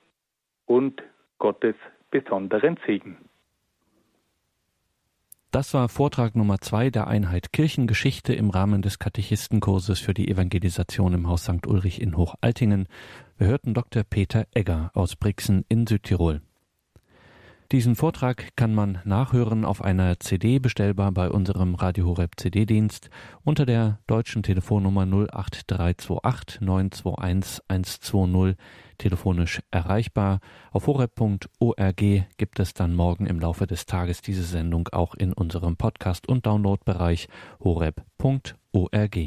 und Gottes besonderen Segen. Das war Vortrag Nummer zwei der Einheit Kirchengeschichte im Rahmen des Katechistenkurses für die Evangelisation im Haus St. Ulrich in Hochaltingen. Wir hörten Dr. Peter Egger aus Brixen in Südtirol. Diesen Vortrag kann man nachhören auf einer CD bestellbar bei unserem Radio Horeb CD-Dienst unter der deutschen Telefonnummer 08328 921 120 telefonisch erreichbar. Auf horeb.org gibt es dann morgen im Laufe des Tages diese Sendung auch in unserem Podcast- und Downloadbereich horeb.org.